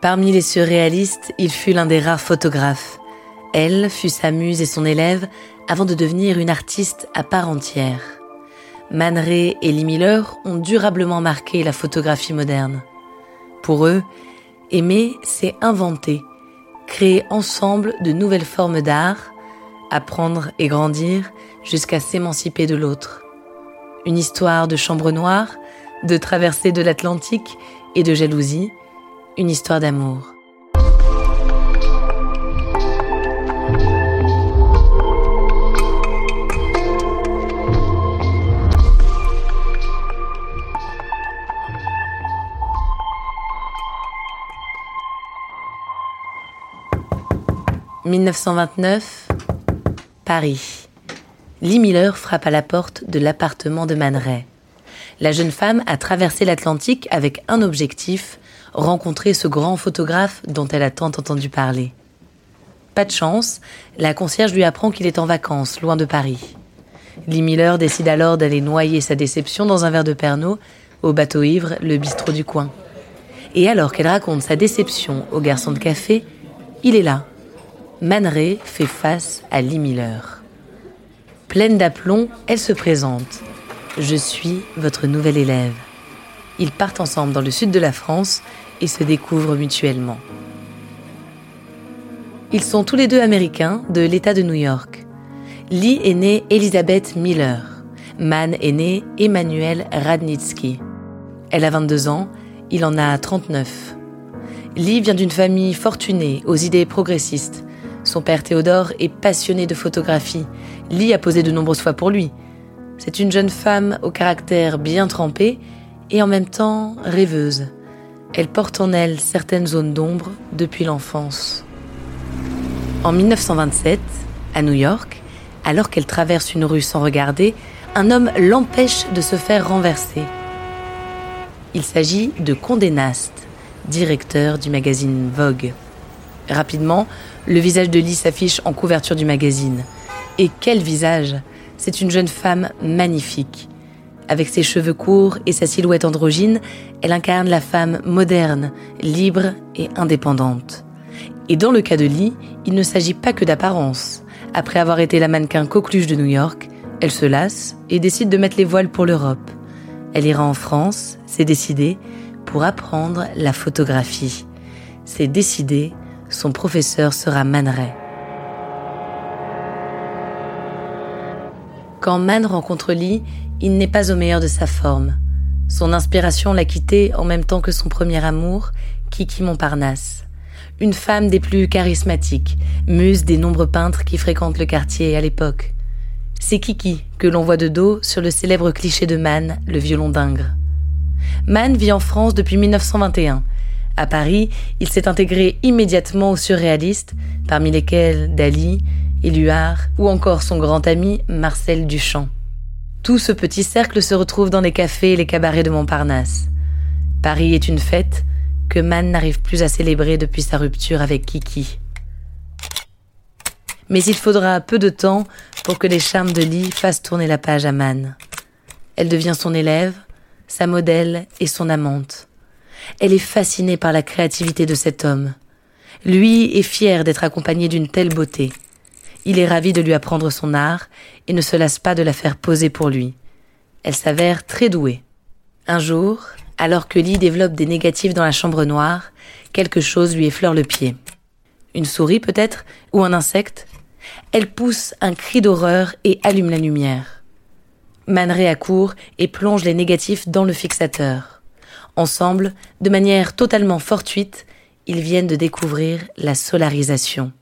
Parmi les surréalistes, il fut l'un des rares photographes. Elle fut sa muse et son élève avant de devenir une artiste à part entière. Man et Lee Miller ont durablement marqué la photographie moderne. Pour eux, aimer, c'est inventer, créer ensemble de nouvelles formes d'art, apprendre et grandir jusqu'à s'émanciper de l'autre. Une histoire de chambre noire, de traversée de l'Atlantique et de jalousie, une histoire d'amour. « 1929, Paris. Lee Miller frappe à la porte de l'appartement de Man Ray. La jeune femme a traversé l'Atlantique avec un objectif, rencontrer ce grand photographe dont elle a tant entendu parler. Pas de chance, la concierge lui apprend qu'il est en vacances, loin de Paris. Lee Miller décide alors d'aller noyer sa déception dans un verre de Pernod au bateau ivre, le bistrot du coin. Et alors qu'elle raconte sa déception au garçon de café, il est là. Man Ray fait face à Lee Miller. Pleine d'aplomb, elle se présente. Je suis votre nouvel élève. Ils partent ensemble dans le sud de la France et se découvrent mutuellement. Ils sont tous les deux américains de l'État de New York. Lee est née Elizabeth Miller. Man est né Emmanuel Radnitsky. Elle a 22 ans, il en a 39. Lee vient d'une famille fortunée aux idées progressistes. Son père Théodore est passionné de photographie. Lee a posé de nombreuses fois pour lui. C'est une jeune femme au caractère bien trempé et en même temps rêveuse. Elle porte en elle certaines zones d'ombre depuis l'enfance. En 1927, à New York, alors qu'elle traverse une rue sans regarder, un homme l'empêche de se faire renverser. Il s'agit de Condé Nast, directeur du magazine Vogue. Rapidement, le visage de Lee s'affiche en couverture du magazine. Et quel visage C'est une jeune femme magnifique, avec ses cheveux courts et sa silhouette androgyne, elle incarne la femme moderne, libre et indépendante. Et dans le cas de Lee, il ne s'agit pas que d'apparence. Après avoir été la mannequin coqueluche de New York, elle se lasse et décide de mettre les voiles pour l'Europe. Elle ira en France, c'est décidé, pour apprendre la photographie. C'est décidé, son professeur sera Man Ray. Quand Man rencontre Lee, il n'est pas au meilleur de sa forme. Son inspiration l'a quitté en même temps que son premier amour, Kiki Montparnasse. Une femme des plus charismatiques, muse des nombreux peintres qui fréquentent le quartier à l'époque. C'est Kiki que l'on voit de dos sur le célèbre cliché de Mann, le violon d'Ingres. Mann vit en France depuis 1921. À Paris, il s'est intégré immédiatement aux surréalistes, parmi lesquels Dali, Éluard ou encore son grand ami Marcel Duchamp. Tout ce petit cercle se retrouve dans les cafés et les cabarets de Montparnasse. Paris est une fête que Man n'arrive plus à célébrer depuis sa rupture avec Kiki. Mais il faudra peu de temps pour que les charmes de Lee fassent tourner la page à Man. Elle devient son élève, sa modèle et son amante. Elle est fascinée par la créativité de cet homme. Lui est fier d'être accompagné d'une telle beauté. Il est ravi de lui apprendre son art et ne se lasse pas de la faire poser pour lui. Elle s'avère très douée. Un jour, alors que Lee développe des négatifs dans la chambre noire, quelque chose lui effleure le pied. Une souris peut-être Ou un insecte Elle pousse un cri d'horreur et allume la lumière. Man accourt et plonge les négatifs dans le fixateur. Ensemble, de manière totalement fortuite, ils viennent de découvrir la solarisation.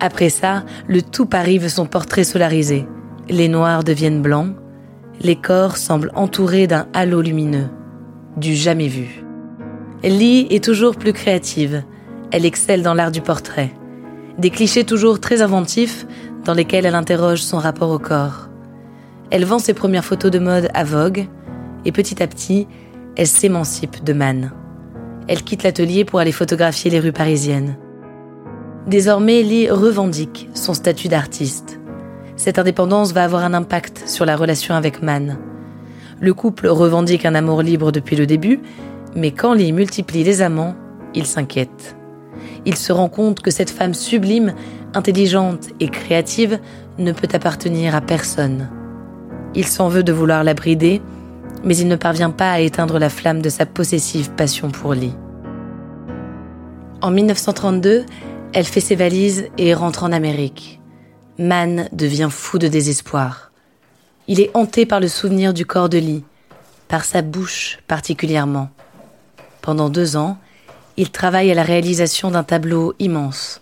Après ça, le tout Paris veut son portrait solarisé. Les noirs deviennent blancs, les corps semblent entourés d'un halo lumineux, du jamais vu. Lee est toujours plus créative, elle excelle dans l'art du portrait. Des clichés toujours très inventifs dans lesquels elle interroge son rapport au corps. Elle vend ses premières photos de mode à Vogue et petit à petit, elle s'émancipe de Man. Elle quitte l'atelier pour aller photographier les rues parisiennes. Désormais, Lee revendique son statut d'artiste. Cette indépendance va avoir un impact sur la relation avec Man. Le couple revendique un amour libre depuis le début, mais quand Lee multiplie les amants, il s'inquiète. Il se rend compte que cette femme sublime, intelligente et créative ne peut appartenir à personne. Il s'en veut de vouloir la brider, mais il ne parvient pas à éteindre la flamme de sa possessive passion pour Lee. En 1932, elle fait ses valises et rentre en Amérique. Man devient fou de désespoir. Il est hanté par le souvenir du corps de Lee, par sa bouche particulièrement. Pendant deux ans, il travaille à la réalisation d'un tableau immense.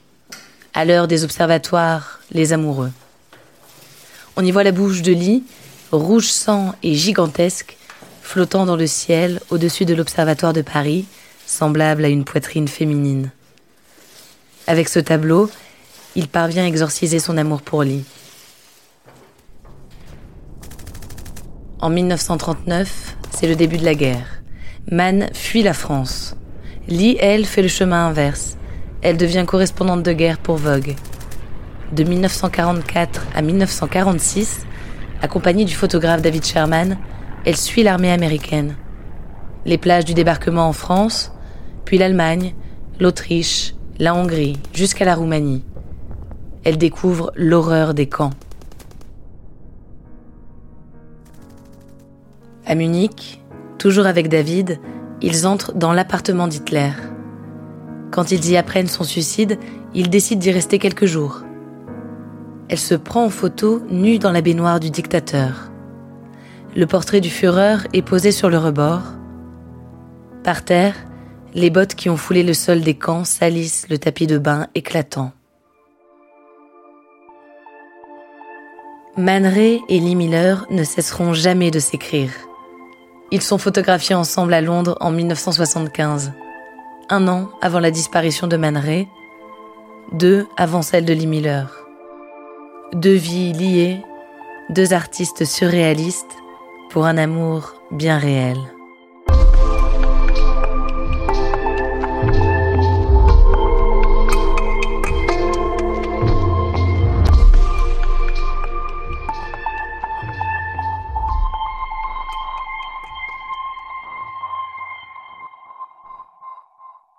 À l'heure des observatoires, les amoureux. On y voit la bouche de Lee, rouge sang et gigantesque, flottant dans le ciel au-dessus de l'observatoire de Paris, semblable à une poitrine féminine. Avec ce tableau, il parvient à exorciser son amour pour Lee. En 1939, c'est le début de la guerre. Mann fuit la France. Lee, elle, fait le chemin inverse. Elle devient correspondante de guerre pour Vogue. De 1944 à 1946, accompagnée du photographe David Sherman, elle suit l'armée américaine. Les plages du débarquement en France, puis l'Allemagne, l'Autriche, la Hongrie, jusqu'à la Roumanie. Elle découvre l'horreur des camps. À Munich, toujours avec David, ils entrent dans l'appartement d'Hitler. Quand ils y apprennent son suicide, ils décident d'y rester quelques jours. Elle se prend en photo nue dans la baignoire du dictateur. Le portrait du Führer est posé sur le rebord. Par terre, les bottes qui ont foulé le sol des camps salissent le tapis de bain éclatant. Man Ray et Lee Miller ne cesseront jamais de s'écrire. Ils sont photographiés ensemble à Londres en 1975, un an avant la disparition de Man Ray, deux avant celle de Lee Miller. Deux vies liées, deux artistes surréalistes pour un amour bien réel.